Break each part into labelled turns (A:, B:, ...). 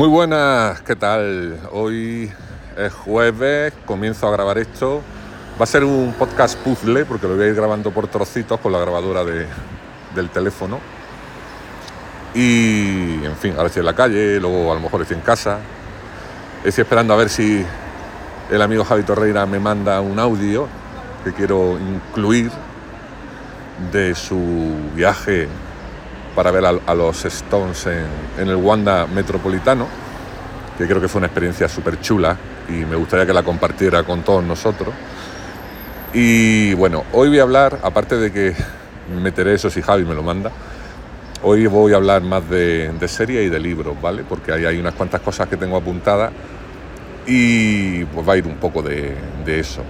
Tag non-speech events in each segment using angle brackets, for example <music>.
A: Muy buenas, ¿qué tal? Hoy es jueves, comienzo a grabar esto. Va a ser un podcast puzzle porque lo voy a ir grabando por trocitos con la grabadora de, del teléfono. Y, en fin, ahora estoy en la calle, luego a lo mejor estoy en casa. Estoy esperando a ver si el amigo Javi Torreira me manda un audio que quiero incluir de su viaje para ver a, los Stones en, el Wanda Metropolitano, que creo que fue una experiencia súper chula y me gustaría que la compartiera con todos nosotros. Y bueno, hoy voy a hablar, aparte de que meteré eso si Javi me lo manda, hoy voy a hablar más de, serie y de libros, ¿vale? Porque ahí hay unas cuantas cosas que tengo apuntadas y pues va a ir un poco de eso.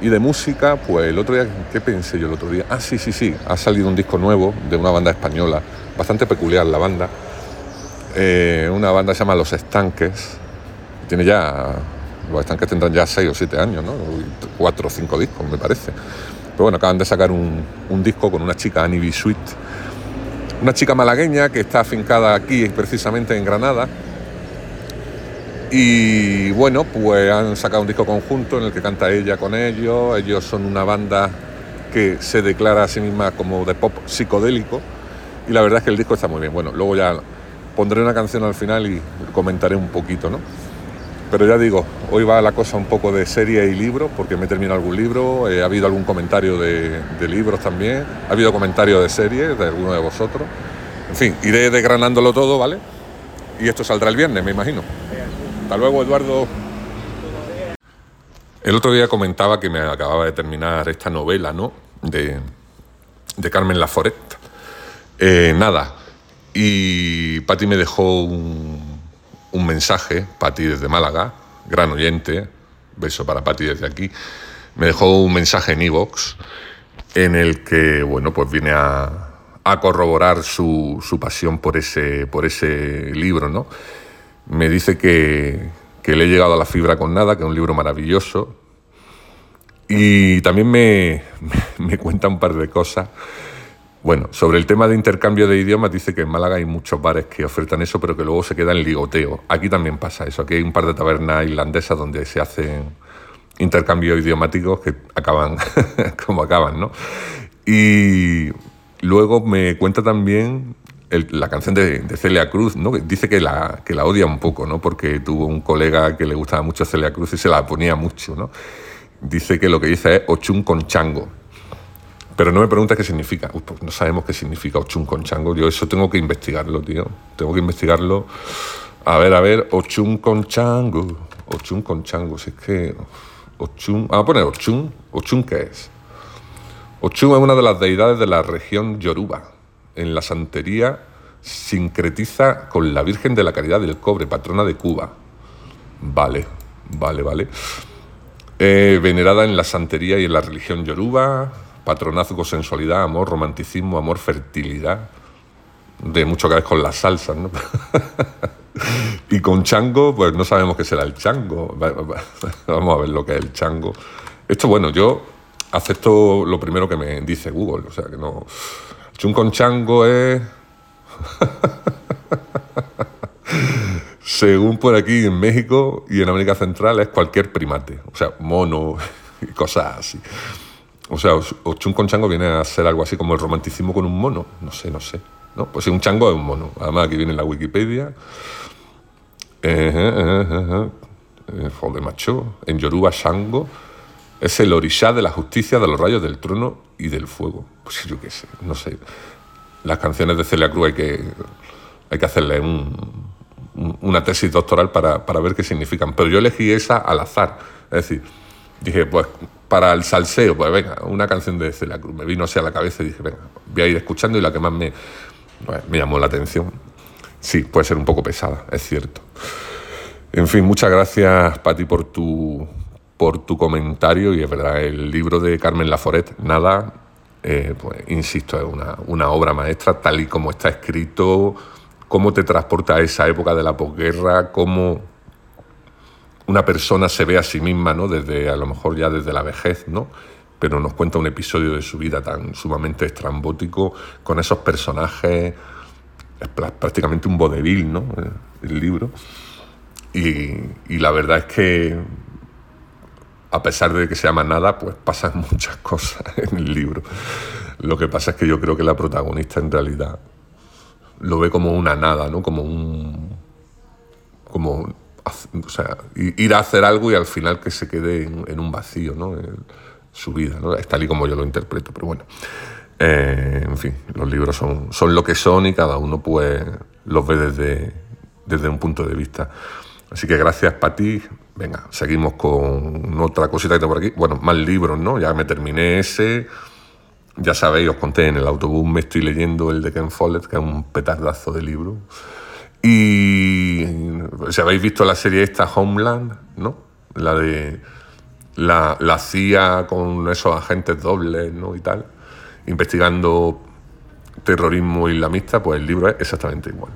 A: Y de música, pues el otro día, ¿qué pensé yo el otro día? Ah, sí, sí, sí, ha salido un disco nuevo de una banda española, bastante peculiar la banda. Eh, una banda se llama Los Estanques, tiene ya, los Estanques tendrán ya 6 o 7 años, ¿no? 4 o 5 discos, me parece. Pero bueno, acaban de sacar un, disco con una chica, Annie B. Sweet, una chica malagueña que está afincada aquí precisamente en Granada y bueno, pues han sacado un disco conjunto en el que canta ella con ellos. Ellos son una banda que se declara a sí misma como de pop psicodélico. Y la verdad es que el disco está muy bien. Bueno, luego ya pondré una canción al final y comentaré un poquito, ¿no? Pero ya digo, hoy va la cosa un poco de serie y libro, porque me he terminado algún libro, eh, ha habido algún comentario de, de libros también, ha habido comentarios de series de alguno de vosotros. En fin, iré desgranándolo todo, ¿vale? Y esto saldrá el viernes, me imagino. Hasta luego, Eduardo. El otro día comentaba que me acababa de terminar esta novela, ¿no? De, Carmen Laforet. Eh, nada. Y Patti me dejó un, un mensaje, Patti desde Málaga, gran oyente, beso para Patti desde aquí, me dejó un mensaje en iVoox en el que, bueno, pues viene a, a corroborar su, su, pasión por ese, por ese libro, ¿no? Me dice que, le he llegado a la fibra con nada, que es un libro maravilloso. Y también <laughs> me, cuenta un par de cosas. Bueno, sobre el tema de intercambio de idiomas, dice que en Málaga hay muchos bares que ofertan eso, pero que luego se quedan en ligoteo. Aquí también pasa eso. Aquí hay un par de tabernas irlandesas donde se hacen intercambios idiomáticos que acaban <laughs> como acaban, ¿no? Y luego me cuenta también la canción de, Celia Cruz, ¿no? dice que la, odia un poco, ¿no? porque tuvo un colega que le gustaba mucho Celia Cruz y se la ponía mucho. ¿no? Dice que lo que dice es ochun con chango. Pero no me pregunta qué significa. Pues no sabemos qué significa ochun con chango. Yo eso tengo que investigarlo, tío. Tengo que investigarlo. A ver, a ver, ochun con chango. Ochun con chango. Si es que. Ochun. Vamos a poner ochun. ¿Ochun qué es? Ochun es una de las deidades de la región Yoruba en la santería sincretiza con la Virgen de la Caridad del Cobre, patrona de Cuba. Vale, vale, vale. Eh, venerada en la santería y en la religión yoruba, patronazgo, sensualidad, amor, romanticismo, amor, fertilidad. De mucho que ver con las salsas, ¿no? <laughs> y con chango, pues no sabemos qué será el chango. <laughs> Vamos a ver lo que es el chango. Esto, bueno, yo acepto lo primero que me dice Google, o sea que no. Chun con chango es. Según por aquí en México y en América Central es cualquier primate, o sea, mono y cosas así. O sea, o chun con chango viene a ser algo así como el romanticismo con un mono, no sé, no sé. ¿no? Pues un chango es un mono. Además, aquí viene la Wikipedia. Eh, joder, macho. En Yoruba, Shango es el orishá de la justicia, de los rayos del trono y del fuego. Pues yo qué sé, no sé. Las canciones de Celia Cruz hay que, hay que hacerle una tesis doctoral para, para, ver qué significan. Pero yo elegí esa al azar. Es decir, dije, pues para el salseo, pues venga, una canción de Celia Cruz. Me vino así a la cabeza y dije, venga, voy a ir escuchando y la que más me, me llamó la atención. Sí, puede ser un poco pesada, es cierto. En fin, muchas gracias, Pati, por tu, por tu comentario y es verdad, el libro de Carmen Laforet, nada, eh, pues insisto, es una, una, obra maestra tal y como está escrito, cómo te transporta a esa época de la posguerra, cómo una persona se ve a sí misma, ¿no? Desde, a lo mejor ya desde la vejez, ¿no? Pero nos cuenta un episodio de su vida tan sumamente estrambótico, con esos personajes, es prácticamente un vodevil, ¿no? el libro. Y, la verdad es que, a pesar de que se llama nada, pues pasan <laughs> muchas cosas en el libro. Lo que pasa es que yo creo que la protagonista en realidad lo ve como una nada, ¿no? Como un. como. O sea, ir a hacer algo y al final que se quede en, un vacío, ¿no? su vida, ¿no? Es tal y como yo lo interpreto, pero bueno. Eh, en fin, los libros son, son lo que son y cada uno pues los ve desde, desde un punto de vista. Así que gracias para ti. Venga, seguimos con otra cosita que tengo por aquí. Bueno, más libros, ¿no? Ya me terminé ese. Ya sabéis, os conté en el autobús, me estoy leyendo el de Ken Follett, que es un petardazo de libro. Y si habéis visto la serie esta, Homeland, ¿no? La de la, la CIA con esos agentes dobles, ¿no? Y tal, investigando terrorismo islamista, pues el libro es exactamente igual.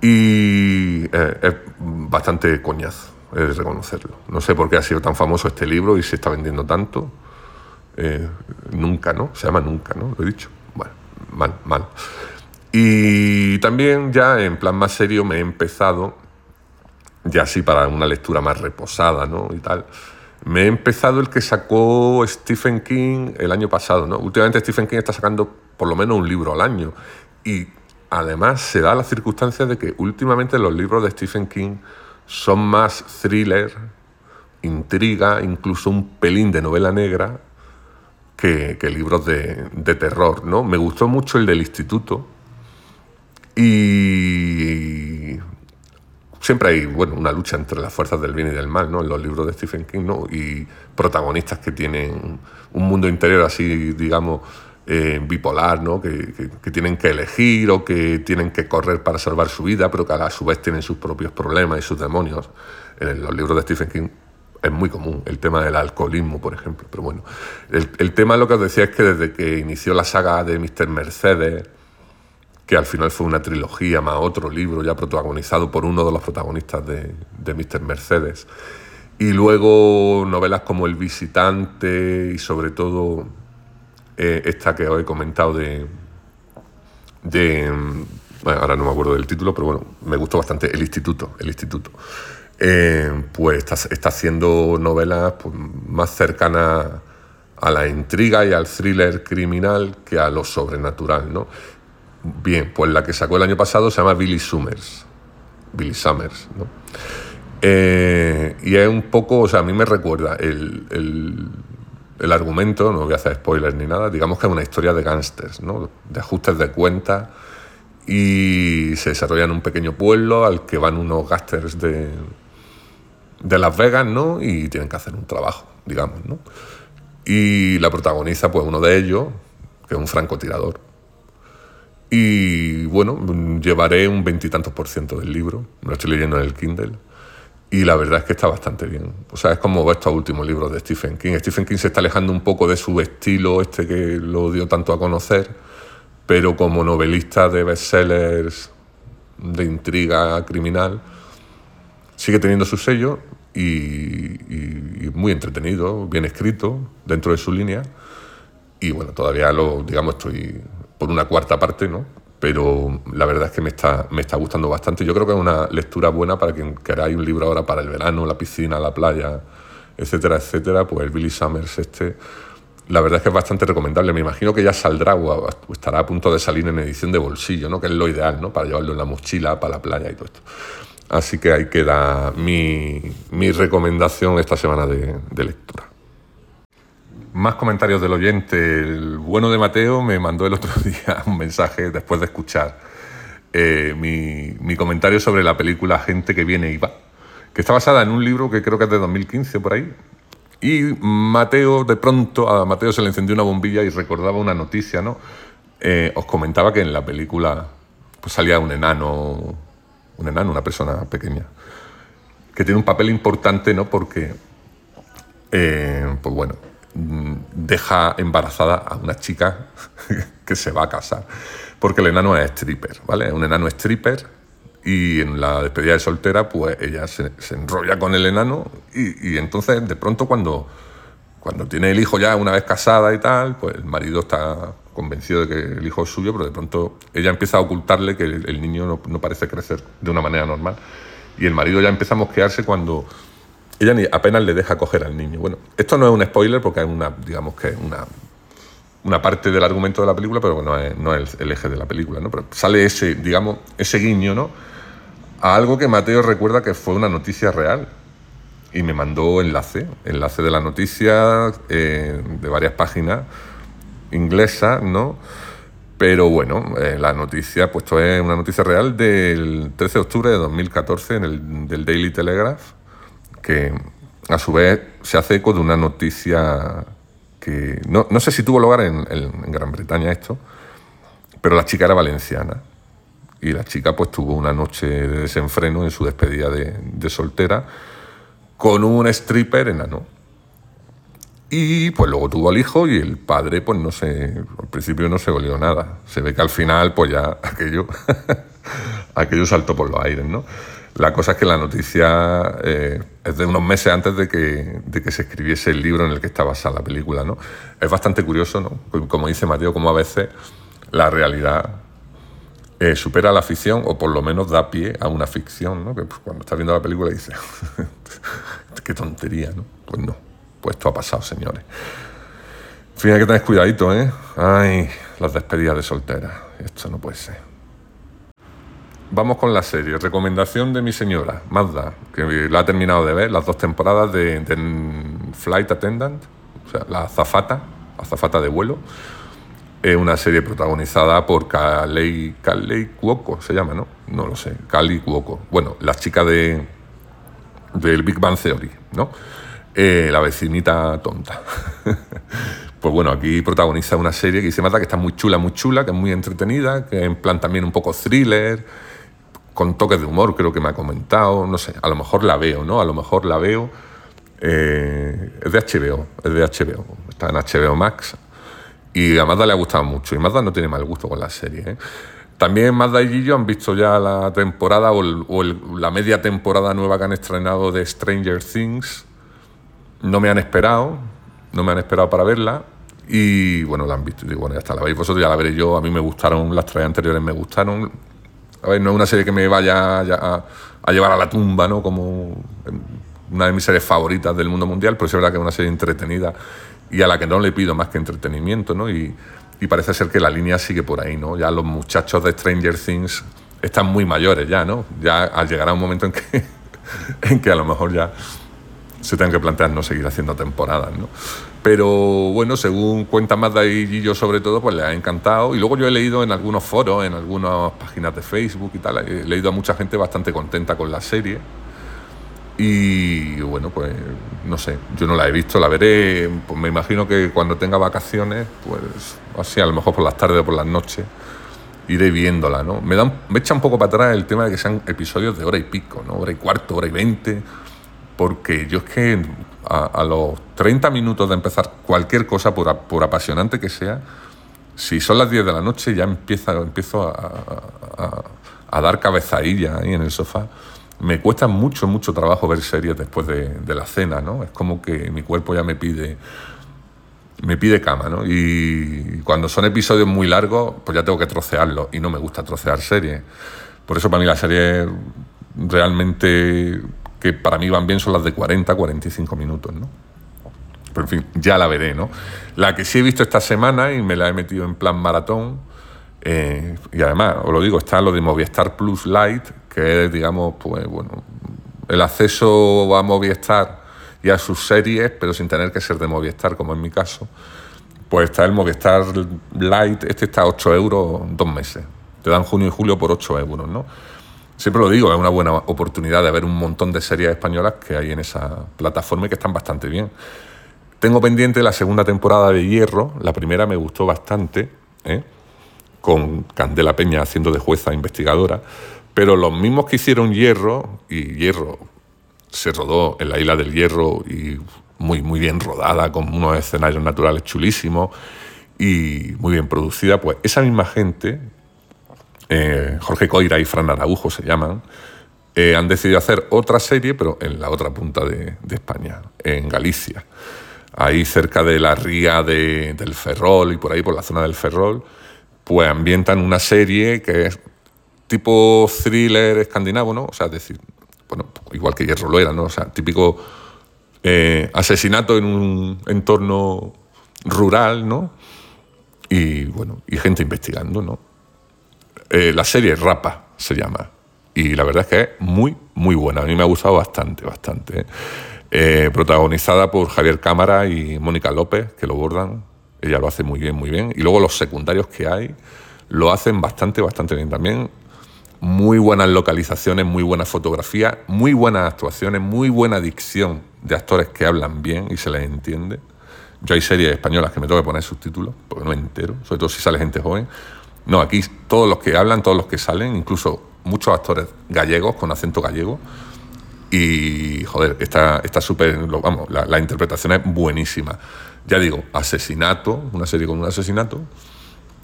A: Y eh, es bastante coñazo, es reconocerlo. No sé por qué ha sido tan famoso este libro y se está vendiendo tanto. Eh, nunca, ¿no? Se llama Nunca, ¿no? Lo he dicho. Bueno, mal, mal. Y también ya en plan más serio me he empezado, ya así para una lectura más reposada, ¿no? Y tal. Me he empezado el que sacó Stephen King el año pasado, ¿no? Últimamente Stephen King está sacando por lo menos un libro al año. Y además se da la circunstancia de que últimamente los libros de Stephen King son más thriller, intriga, incluso un pelín de novela negra que, libros de, terror. ¿no? Me gustó mucho el del instituto y siempre hay bueno, una lucha entre las fuerzas del bien y del mal ¿no? en los libros de Stephen King ¿no? y protagonistas que tienen un mundo interior así, digamos, eh, bipolar, ¿no? Que, tienen que elegir o que tienen que correr para salvar su vida, pero que a su vez tienen sus propios problemas y sus demonios. En los libros de Stephen King es muy común, el tema del alcoholismo, por ejemplo. Pero bueno, el, el tema lo que os decía es que desde que inició la saga de Mr. Mercedes, que al final fue una trilogía más otro libro ya protagonizado por uno de los protagonistas de, de Mr. Mercedes, y luego novelas como El visitante y sobre todo eh, esta que os he comentado de, de ahora no me acuerdo del título, pero bueno, me gustó bastante, El Instituto, El Instituto. Eh, pues está, haciendo novelas pues, más cercanas a la intriga y al thriller criminal que a lo sobrenatural, ¿no? Bien, pues la que sacó el año pasado se llama Billy Summers. Billy Summers, ¿no? Eh, y es un poco, o sea, a mí me recuerda el, el argumento, no voy a hacer spoilers ni nada, digamos que es una historia de gángsters, ¿no? de ajustes de cuentas y se desarrolla en un pequeño pueblo al que van unos gángsters de, de Las Vegas ¿no? y tienen que hacer un trabajo, digamos. ¿no? Y la protagoniza pues uno de ellos, que es un francotirador. Y bueno, llevaré un veintitantos por ciento del libro, lo estoy leyendo en el Kindle y la verdad es que está bastante bien. O sea, es como estos últimos libros de Stephen King. Stephen King se está alejando un poco de su estilo, este que lo dio tanto a conocer, pero como novelista de bestsellers de intriga criminal, sigue teniendo su sello y, y, muy entretenido, bien escrito, dentro de su línea. Y bueno, todavía lo, digamos, estoy por una cuarta parte, ¿no? Pero la verdad es que me está, me está gustando bastante. Yo creo que es una lectura buena para quien queráis un libro ahora para el verano, la piscina, la playa, etcétera, etcétera, pues Billy Summers este, la verdad es que es bastante recomendable. Me imagino que ya saldrá o estará a punto de salir en edición de bolsillo, ¿no? que es lo ideal, ¿no? para llevarlo en la mochila, para la playa y todo esto. Así que ahí queda mi, mi recomendación esta semana de, de lectura más comentarios del oyente. El bueno de Mateo me mandó el otro <laughs> día un mensaje después de escuchar eh, mi, comentario sobre la película Gente que viene y va, que está basada en un libro que creo que es de 2015 por ahí. Y Mateo, de pronto, a Mateo se le encendió una bombilla y recordaba una noticia, ¿no? Eh, os comentaba que en la película pues salía un enano, un enano, una persona pequeña, que tiene un papel importante, ¿no? Porque, eh, pues bueno, deja embarazada a una chica <laughs> que se va a casar. Porque el enano es stripper, ¿vale? Un enano stripper y en la despedida de soltera, pues ella se, enrolla con el enano y, entonces de pronto cuando, cuando tiene el hijo ya una vez casada y tal, pues el marido está convencido de que el hijo es suyo, pero de pronto ella empieza a ocultarle que el, niño no, no, parece crecer de una manera normal. Y el marido ya empieza a mosquearse cuando ella ni apenas le deja coger al niño. Bueno, esto no es un spoiler porque es una, digamos que una, una parte del argumento de la película, pero no es, no es el, eje de la película, ¿no? Pero sale ese, digamos, ese guiño, ¿no? A algo que Mateo recuerda que fue una noticia real y me mandó enlace, enlace de la noticia eh, de varias páginas inglesas, ¿no? Pero bueno, eh, la noticia, pues esto es una noticia real del 13 de octubre de 2014 en el, del Daily Telegraph, que a su vez se hace eco de una noticia que no, no sé si tuvo lugar en, en, Gran Bretaña esto, pero la chica era valenciana y la chica pues tuvo una noche de desenfreno en su despedida de, de soltera con un stripper enano. Y pues luego tuvo al hijo y el padre, pues no sé, al principio no se volvió nada. Se ve que al final, pues ya <laughs> aquello, <laughs> aquello saltó por los aires, ¿no? La cosa es que la noticia eh, es de unos meses antes de que, de que, se escribiese el libro en el que está basada la película, ¿no? Es bastante curioso, ¿no? Como dice Mateo, como a veces la realidad eh, supera la ficción o por lo menos da pie a una ficción, ¿no? Que pues, cuando estás viendo la película dices, <laughs> qué tontería, ¿no? Pues no, pues esto ha pasado, señores. En fin, hay que tener cuidadito, ¿eh? Ay, las despedidas de soltera. Esto no puede ser. Vamos con la serie. Recomendación de mi señora, Mazda, que la ha terminado de ver, las dos temporadas de, Flight Attendant, o sea, la azafata, azafata de vuelo. Es una serie protagonizada por Kalei, Kalei Cuoco, se llama, ¿no? No lo sé, Kali Cuoco. Bueno, la chica de, del Big Bang Theory, ¿no? Eh, la vecinita tonta. <laughs> pues bueno, aquí protagoniza una serie que se mata que está muy chula, muy chula, que es muy entretenida, que en plan también un poco thriller, con toques de humor, creo que me ha comentado, no sé, a lo mejor la veo, ¿no? A lo mejor la veo. Eh, es de HBO, es de HBO, está en HBO Max. Y a Mazda le ha gustado mucho. Y Mazda no tiene mal gusto con la serie. ¿eh? También Mazda y Gillo han visto ya la temporada o, la media temporada nueva que han estrenado de Stranger Things. No me han esperado, no me han esperado para verla. Y bueno, la han visto. Y bueno, ya está, la veis vosotros, ya la yo. A mí me gustaron, las tres anteriores me gustaron. A ver, no es una serie que me vaya a, llevar a la tumba, ¿no? Como una de mis series favoritas del mundo mundial, pero es verdad que es una serie entretenida y a la que no le pido más que entretenimiento, ¿no? Y, y parece ser que la línea sigue por ahí, ¿no? Ya los muchachos de Stranger Things están muy mayores ya, ¿no? Ya llegará un momento en que, <laughs> en que a lo mejor ya se tengan que plantear no seguir haciendo temporadas, ¿no? Pero bueno, según cuenta Mazda y yo sobre todo, pues le ha encantado. Y luego yo he leído en algunos foros, en algunas páginas de Facebook y tal, he leído a mucha gente bastante contenta con la serie. Y bueno, pues no sé, yo no la he visto, la veré, pues me imagino que cuando tenga vacaciones, pues así a lo mejor por las tardes o por las noches, iré viéndola, ¿no? Me, da me echa un poco para atrás el tema de que sean episodios de hora y pico, ¿no? Hora y cuarto, hora y veinte, porque yo es que a, los 30 minutos de empezar cualquier cosa, por, por, apasionante que sea, si son las 10 de la noche ya empiezo a, a, dar cabezadilla ahí en el sofá me cuesta mucho, mucho trabajo ver series después de, la cena, ¿no? Es como que mi cuerpo ya me pide, me pide cama, ¿no? Y cuando son episodios muy largos, pues ya tengo que trocearlos y no me gusta trocear series. Por eso para mí las series realmente que para mí van bien son las de 40, 45 minutos, ¿no? Pero en fin, ya la veré, ¿no? La que sí he visto esta semana y me la he metido en plan maratón, eh, y además, os lo digo, está lo de Movistar Plus Lite, que es, digamos, pues bueno, el acceso a Movistar y a sus series, pero sin tener que ser de Movistar, como en mi caso. Pues está el Movistar Lite, este está a 8 euros dos meses. Te dan junio y julio por 8 euros, ¿no? Siempre lo digo, es una buena oportunidad de ver un montón de series españolas que hay en esa plataforma y que están bastante bien. Tengo pendiente la segunda temporada de Hierro, la primera me gustó bastante, ¿eh? con Candela Peña haciendo de jueza investigadora, pero los mismos que hicieron Hierro, y Hierro se rodó en la isla del Hierro y muy, muy bien rodada, con unos escenarios naturales chulísimos y muy bien producida, pues esa misma gente, eh, Jorge Coira y Fran Araujo se llaman, eh, han decidido hacer otra serie, pero en la otra punta de, España, en Galicia. ahí cerca de la ría del Ferrol y por ahí, por la zona del Ferrol, pues ambientan una serie que es tipo thriller escandinavo, ¿no? O sea, es decir, bueno, igual que Hierro lo era, ¿no? O sea, típico eh, asesinato en un entorno rural, ¿no? Y bueno, y gente investigando, ¿no? Eh, la serie Rapa se llama. Y la verdad es que es muy, muy buena. A mí me ha gustado bastante, bastante. ¿eh? protagonizada por Javier Cámara y Mónica López, que lo bordan. Ella lo hace muy bien, muy bien. Y luego los secundarios que hay lo hacen bastante, bastante bien también muy buenas localizaciones, muy buena fotografía, muy buenas actuaciones, muy buena dicción de actores que hablan bien y se les entiende. Yo hay series españolas que me tengo que poner subtítulos, porque no entero, sobre todo si sale gente joven. No, aquí todos los que hablan, todos los que salen, incluso muchos actores gallegos con acento gallego. Y, joder, está súper, vamos, la, interpretación es buenísima. Ya digo, asesinato, una serie con un asesinato,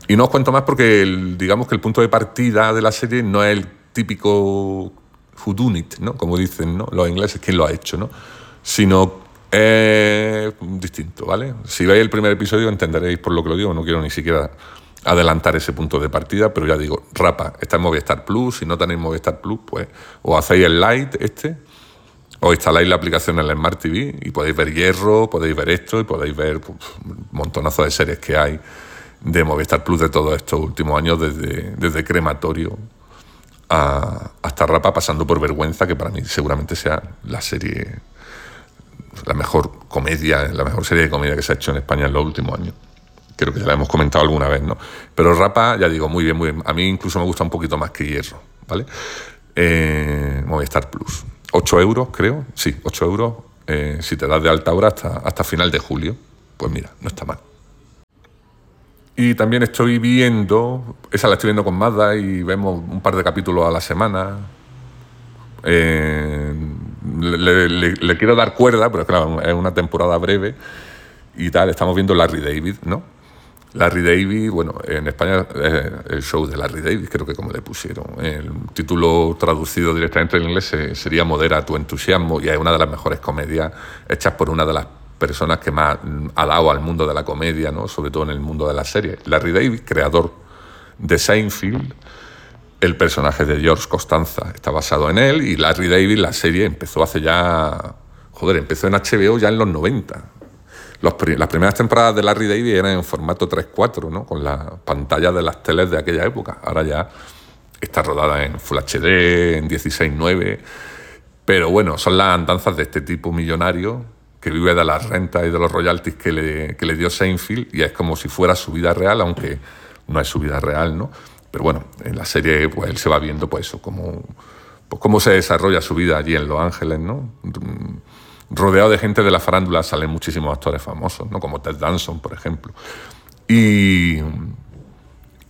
A: y no os cuento más porque digamos que el punto de partida de la serie no es el típico whodunit, ¿no? Como dicen los ingleses, quién lo ha hecho, ¿no? Sino es distinto, ¿vale? Si veis el primer episodio entenderéis por lo que lo digo, no quiero ni siquiera adelantar ese punto de partida, pero ya digo, rapa, está en Movistar Plus, si no tenéis Movistar Plus, pues o hacéis el light este, o instaláis la aplicación en el Smart TV y podéis ver Hierro, podéis ver esto y podéis ver pues, un montonazo de series que hay de Movistar Plus de todos estos últimos años, desde, desde Crematorio hasta Rapa, pasando por Vergüenza, que para mí seguramente sea la serie, la mejor comedia, la mejor serie de comedia que se ha hecho en España en los últimos años. Creo que ya la hemos comentado alguna vez, ¿no? Pero Rapa, ya digo, muy bien, muy bien. A mí incluso me gusta un poquito más que Hierro, ¿vale? Eh, Movistar Plus. 8 euros, creo. Sí, 8 euros. Eh, si te das de alta hora hasta, hasta final de julio. Pues mira, no está mal. Y también estoy viendo, esa la estoy viendo con Mazda y vemos un par de capítulos a la semana. Eh, le, quiero dar cuerda, pero claro, es una temporada breve y tal. Estamos viendo Larry David, ¿no? Larry David, bueno, en España es el show de Larry David, creo que como le pusieron. El título traducido directamente en inglés sería Modera tu entusiasmo y es una de las mejores comedias hechas por una de las personas que más ha dado al mundo de la comedia, ¿no? sobre todo en el mundo de la serie. Larry David, creador de Seinfeld, el personaje de George Costanza está basado en él y Larry David, la serie, empezó hace ya... Joder, empezó en HBO ya en los 90. Las primeras temporadas de Larry David eran en formato 3-4, ¿no? con la pantalla de las teles de aquella época. Ahora ya está rodada en Full HD, en 16-9. Pero bueno, son las andanzas de este tipo millonario que vive de las rentas y de los royalties que le, que le dio Seinfeld y es como si fuera su vida real, aunque no es su vida real, ¿no? Pero bueno, en la serie pues él se va viendo pues eso, como, pues, cómo se desarrolla su vida allí en Los Ángeles, ¿no? Rodeado de gente de la farándula salen muchísimos actores famosos, ¿no? Como Ted Danson, por ejemplo. Y,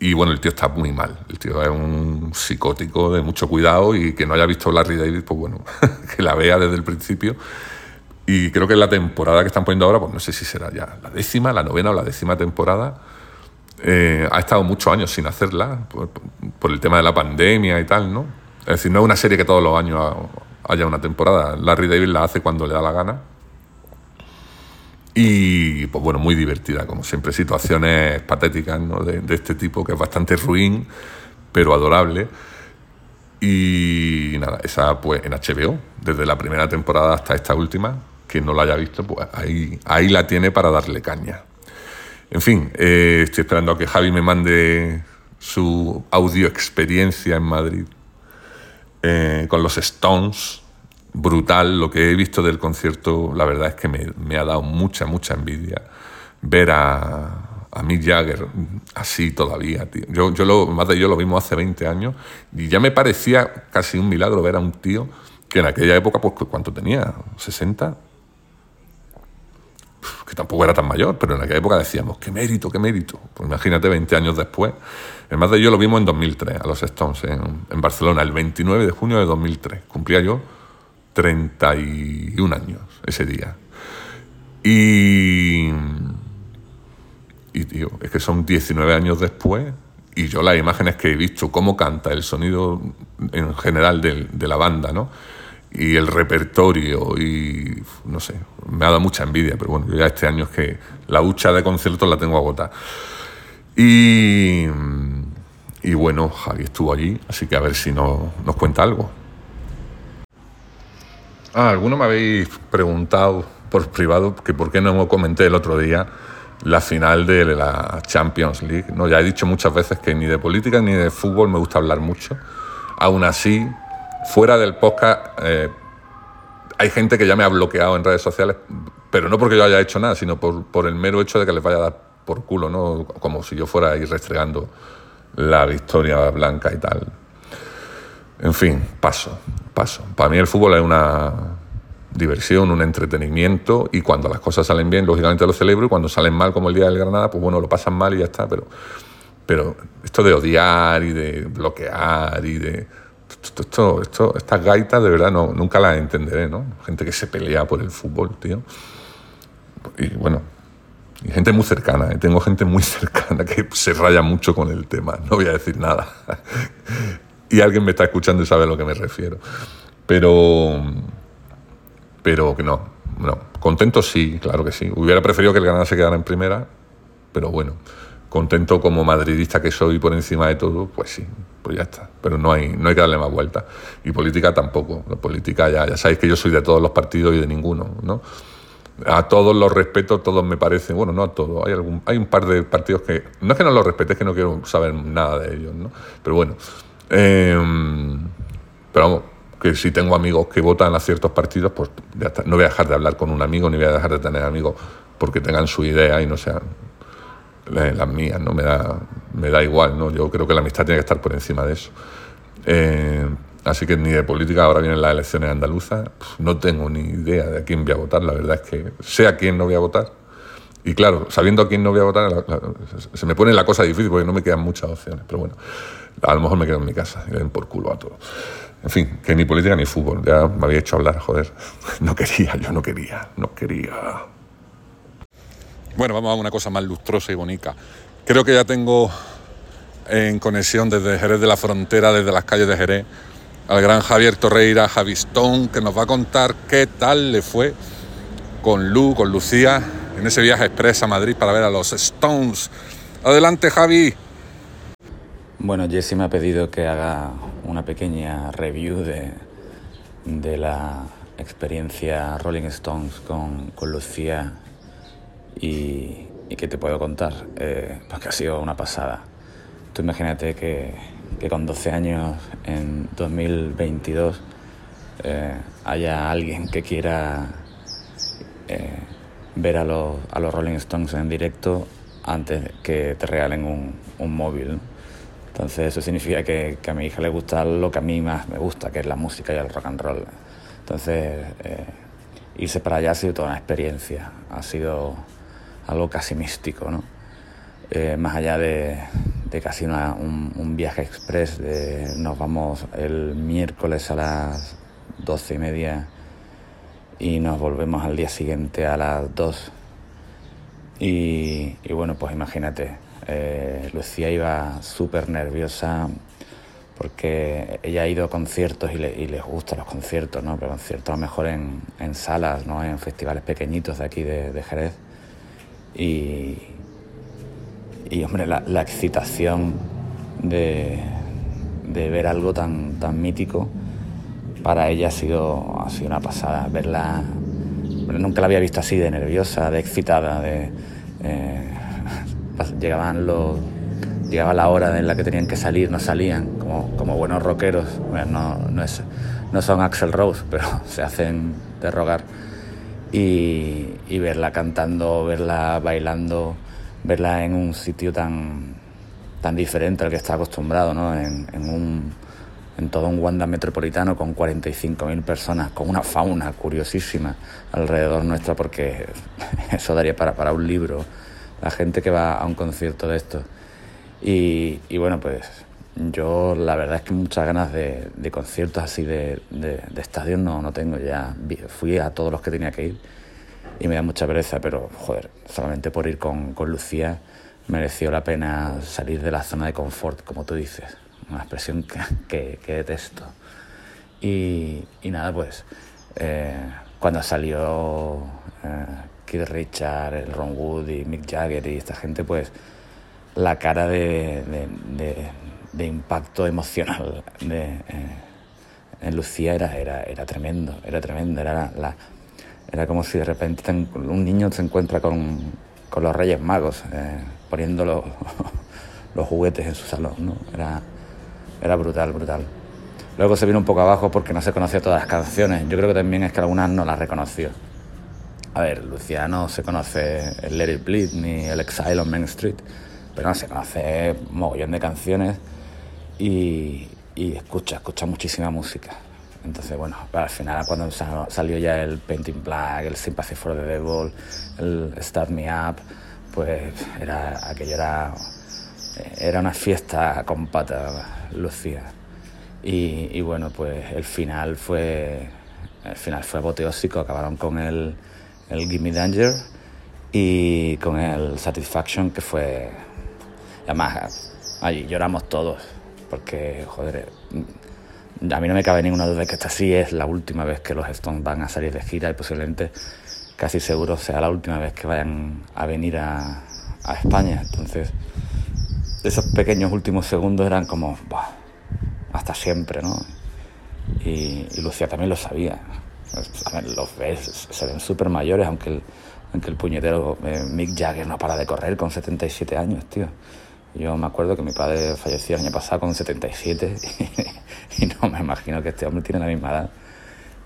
A: y bueno, el tío está muy mal. El tío es un psicótico de mucho cuidado y que no haya visto Larry David, pues bueno, <laughs> que la vea desde el principio y creo que la temporada que están poniendo ahora, pues no sé si será ya la décima, la novena o la décima temporada. Eh, ha estado muchos años sin hacerla por, el tema de la pandemia y tal, ¿no? Es decir, no es una serie que todos los años haya una temporada. Larry David la hace cuando le da la gana. Y, pues bueno, muy divertida, como siempre, situaciones patéticas ¿no? de, este tipo, que es bastante ruin, pero adorable. Y nada, esa pues en HBO, desde la primera temporada hasta esta última, quien no la haya visto, pues ahí, ahí la tiene para darle caña. En fin, eh, estoy esperando a que Javi me mande su audio experiencia en Madrid eh, con los Stones. Brutal lo que he visto del concierto, la verdad es que me, ha dado mucha, mucha envidia ver a, a Mick Jagger así todavía. Yo, yo lo, más de yo lo vimos hace 20 años y ya me parecía casi un milagro ver a un tío que en aquella época, pues, ¿cuánto tenía? ¿60? que tampoco era tan mayor, pero en aquella época decíamos, qué mérito, qué mérito. Pues imagínate, 20 años después. El más de yo lo vimos en 2003, a los Stones, en, Barcelona, el 29 de junio de 2003. Cumplía yo 31 años ese día. Y. Y, tío, es que son 19 años después y yo las imágenes que he visto, cómo canta, el sonido en general de, de la banda, ¿no? y el repertorio y no sé, me ha dado mucha envidia, pero bueno, ya este año es que la hucha de conciertos la tengo agotada. Y, y bueno, Javi estuvo allí, así que a ver si no, nos cuenta algo. Ah, alguno me habéis preguntado por privado que por qué no comenté el otro día la final de la Champions League. No, ya he dicho muchas veces que ni de política ni de fútbol me gusta hablar mucho. Aún así, fuera del podcast, eh, hay gente que ya me ha bloqueado en redes sociales, pero no porque yo haya hecho nada, sino por, por el mero hecho de que les vaya a dar por culo, ¿no? Como si yo fuera a ir restregando la victoria blanca y tal. En fin, paso, paso. Para mí el fútbol es una diversión, un entretenimiento y cuando las cosas salen bien, lógicamente lo celebro y cuando salen mal, como el día del Granada, pues bueno, lo pasan mal y ya está, pero, pero esto de odiar y de bloquear y de esto, esto, estas gaitas de verdad no, nunca las entenderé, ¿no? Gente que se pelea por el fútbol, tío. Y bueno, y gente muy cercana, ¿eh? tengo gente muy <laughs> cercana que se raya mucho con el tema, no voy a decir nada. <laughs> y alguien me está escuchando y sabe a lo que me refiero. Pero, pero que no, no. Contento sí, claro que sí. Hubiera preferido que el Granada se quedara en primera, pero bueno contento como madridista que soy por encima de todo, pues sí, pues ya está. Pero no hay, no hay que darle más vuelta. Y política tampoco. La política ya, ya sabéis que yo soy de todos los partidos y de ninguno, ¿no? A todos los respeto, todos me parecen, bueno, no a todos, hay, algún, hay un par de partidos que, no es que no los respete, es que no quiero saber nada de ellos, ¿no? Pero bueno, em, pero vamos, que si tengo amigos que votan a ciertos partidos, pues ya está. No voy a dejar de hablar con un amigo, ni voy a dejar de tener amigos porque tengan su idea y no sean las mías, ¿no? Me da, me da igual, ¿no? Yo creo que la amistad tiene que estar por encima de eso. Eh, así que ni de política, ahora vienen las elecciones andaluzas, no tengo ni idea de a quién voy a votar, la verdad es que sé a quién no voy a votar. Y claro, sabiendo a quién no voy a votar, se me pone la cosa difícil porque no me quedan muchas opciones. Pero bueno, a lo mejor me quedo en mi casa y le den por culo a todo. En fin, que ni política ni fútbol. Ya me había hecho hablar, joder. <laughs> No quería, yo no quería, no quería. Bueno, vamos a una cosa más lustrosa y bonita. Creo que ya tengo en conexión desde Jerez de la Frontera, desde las calles de Jerez, al gran Javier Torreira, Javi Stone, que nos va a contar qué tal le fue con Lu, con Lucía, en ese viaje express a Madrid para ver a los Stones. Adelante, Javi.
B: Bueno, Jesse me ha pedido que haga una pequeña review de, de la experiencia Rolling Stones con, con Lucía y, qué te puedo contar, eh, pues que ha sido una pasada. Tú imagínate que, que con 12 años, en 2022, eh, haya alguien que quiera eh, ver a los, a los Rolling Stones en directo antes que te regalen un, un móvil. Entonces eso significa que, que, a mi hija le gusta lo que a mí más me gusta, que es la música y el rock and roll. Entonces irse para allá ha sido toda una experiencia, ha sido algo casi místico, ¿no? Eh, más allá de, casi un, viaje express, de, nos vamos el miércoles a las doce y media y nos volvemos al día siguiente a las dos. Y, bueno, pues imagínate, eh, Lucía iba súper nerviosa porque ella ha ido a conciertos y, le, les gustan los conciertos, ¿no? Pero conciertos a lo mejor en, salas, ¿no? En festivales pequeñitos de aquí de Jerez. Y, y hombre, la, excitación de, ver algo tan, tan mítico para ella ha sido, ha sido una pasada. Verla, nunca la había visto así, de nerviosa, de excitada, de, eh, <laughs> llegaban los, llegaba la hora en la que tenían que salir, no salían, como, buenos rockeros. no, no, es, no son Axel Rose, <laughs> pero se hacen de rogar y, verla cantando, verla bailando, verla en un sitio tan, tan diferente al que está acostumbrado, ¿no? en, un, en todo un Wanda metropolitano con 45.000 personas, con una fauna curiosísima alrededor nuestra, porque <laughs> eso daría para, para un libro, la gente que va a un concierto de esto. Y, y bueno, pues yo la verdad es que muchas ganas de, conciertos así de, de, estadios no, no tengo ya. Fui a todos los que tenía que ir y me da mucha pereza, pero joder, solamente por ir con, Lucía mereció la pena salir de la zona de confort, como tú dices. Una expresión que, que, detesto. Y, nada, pues eh, cuando salió eh, Kid Richard, el Ron Wood y Mick Jagger y esta gente, pues la cara de, impacto emocional de, eh, en Lucía era, era, era tremendo, era tremendo, era, la, era como si de repente un niño se encuentra con, con los Reyes Magos, eh, poniendo los, <laughs> los, juguetes en su salón, ¿no? Era, era brutal, brutal. Luego se vino un poco abajo porque no se conocía todas las canciones. Yo creo que también es que algunas no las reconoció. A ver, Luciano se conoce el Let It Bleed ni el Exile on Main Street, pero no se conoce un mogollón de canciones y, y escucha, escucha muchísima música. Entonces, bueno, al final cuando salió ya el Painting Black, el Sympathy for the Devil, el Start Me Up, pues era, aquello era, era una fiesta con pata, Lucía. Y, y, bueno, pues el final fue, el final fue apoteósico, acabaron con el, el Gimme Danger y con el Satisfaction, que fue, además, allí lloramos todos, porque, joder, a mí no me cabe ninguna duda de que esta sí es la última vez que los Stones van a salir de gira y posiblemente casi seguro sea la última vez que vayan a venir a, España. Entonces, esos pequeños últimos segundos eran como, hasta siempre, ¿no? Y, Lucía también lo sabía. los ves, se ven súper mayores, aunque el, aunque el puñetero eh, Mick Jagger no para de correr con 77 años, tío. Yo me acuerdo que mi padre falleció el año pasado con 77 <laughs> y, no me imagino que este hombre tiene la misma edad.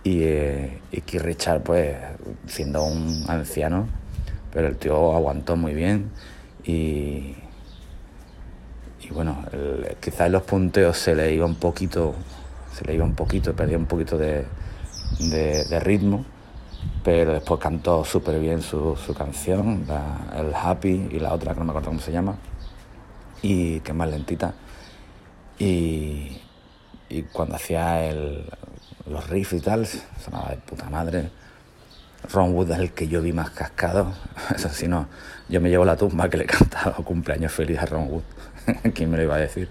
B: Y, eh, y Richard, pues, siendo un anciano, pero el tío aguantó muy bien y, y bueno, quizás en los punteos se le iba un poquito, se le iba un poquito, perdía un poquito de, ritmo, pero después cantó súper bien su canción, el Happy y la otra que no me acuerdo cómo se llama y que es más lentita. Y, y cuando hacía el, los riffs y tal, sonaba de puta madre. Ron Wood es el que yo vi más cascado. <laughs> Eso sí, no. Yo me llevo la tumba que le he cantado <laughs> cumpleaños feliz a Ron Wood. <laughs> ¿Quién me lo iba a decir?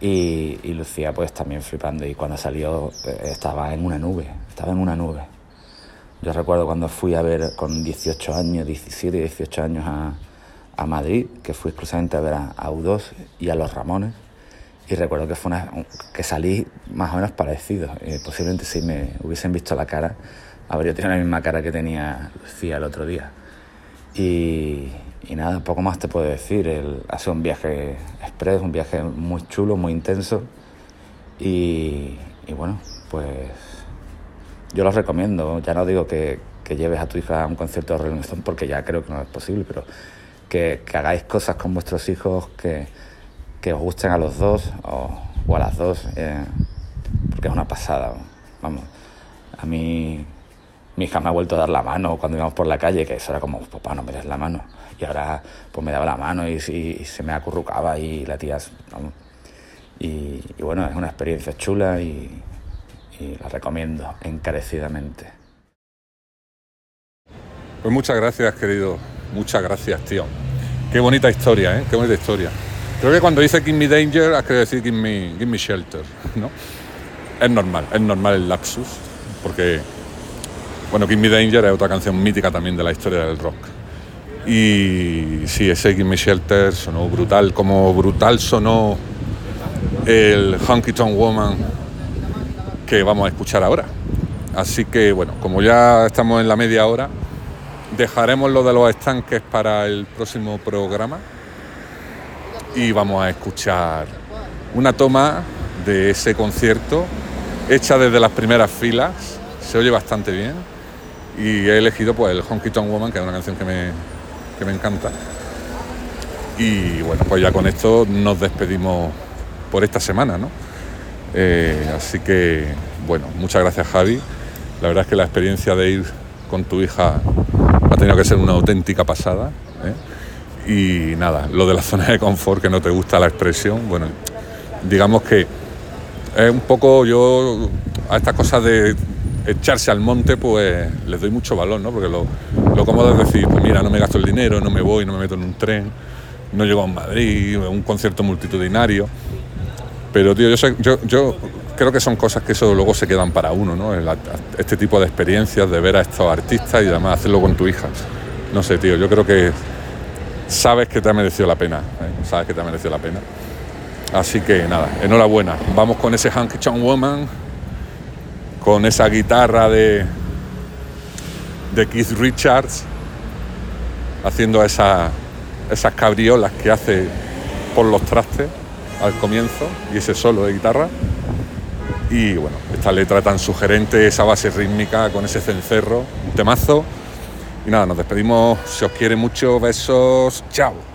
B: Y, y, Lucía pues también flipando. Y cuando salió eh, estaba en una nube. Estaba en una nube. Yo recuerdo cuando fui a ver con 18 años, 17, 18 años a, a Madrid, que fui exclusivamente a ver a, U2 y a los Ramones. Y recuerdo que fue una, que salí más o menos parecido. Eh, posiblemente si me hubiesen visto la cara, habría tenido la misma cara que tenía Lucía el otro día. Y, y nada, poco más te puedo decir. El, ha un viaje express, un viaje muy chulo, muy intenso. Y, y bueno, pues yo los recomiendo. Ya no digo que, que lleves a tu hija a un concierto de Rolling Stone porque ya creo que no es posible, pero que, hagáis cosas con vuestros hijos que, os gusten a los dos o, a las dos, eh, porque es una pasada. Vamos, a mí mi hija me ha vuelto a dar la mano cuando íbamos por la calle, que eso era como, papá, no me des la mano. Y ahora pues me daba la mano y, se me acurrucaba y la tía... Y, bueno, es una experiencia chula y la recomiendo encarecidamente.
A: Pues muchas gracias, querido Muchas gracias, tío. Qué bonita historia, ¿eh? Qué bonita historia. Creo que cuando dice Give me danger, has querido decir give me, give me shelter, ¿no? Es normal, es normal el lapsus, porque, bueno, Give me danger es otra canción mítica también de la historia del rock. Y sí, ese Give me shelter sonó brutal, como brutal sonó el Honky Tonk Woman que vamos a escuchar ahora. Así que, bueno, como ya estamos en la media hora, Dejaremos lo de los estanques para el próximo programa y vamos a escuchar una toma de ese concierto hecha desde las primeras filas. Se oye bastante bien y he elegido pues el Honky Tonk Woman, que es una canción que me, que me encanta. Y bueno, pues ya con esto nos despedimos por esta semana, ¿no? Eh, así que, bueno, muchas gracias Javi. La verdad es que la experiencia de ir con tu hija ha tenido que ser una auténtica pasada. ¿eh? Y nada, lo de la zona de confort, que no te gusta la expresión, bueno, digamos que es un poco yo a estas cosas de echarse al monte, pues les doy mucho valor, ¿no? Porque lo, lo cómodo es decir, pues mira, no me gasto el dinero, no me voy, no me meto en un tren, no llego a Madrid, un concierto multitudinario. Pero, tío, yo, sé, yo, yo creo que son cosas que eso luego se quedan para uno, ¿no? este tipo de experiencias, de ver a estos artistas y además hacerlo con tu hija. No sé, tío, yo creo que sabes que te ha merecido la pena, ¿eh? sabes que te ha merecido la pena. Así que nada, enhorabuena. Vamos con ese Hanky Chong Woman, con esa guitarra de, de Keith Richards, haciendo esas cabriolas que hace por los trastes al comienzo y ese solo de guitarra. Y bueno, esta letra tan sugerente, esa base rítmica con ese cencerro, un temazo. Y nada, nos despedimos. Si os quiere mucho, besos. Chao.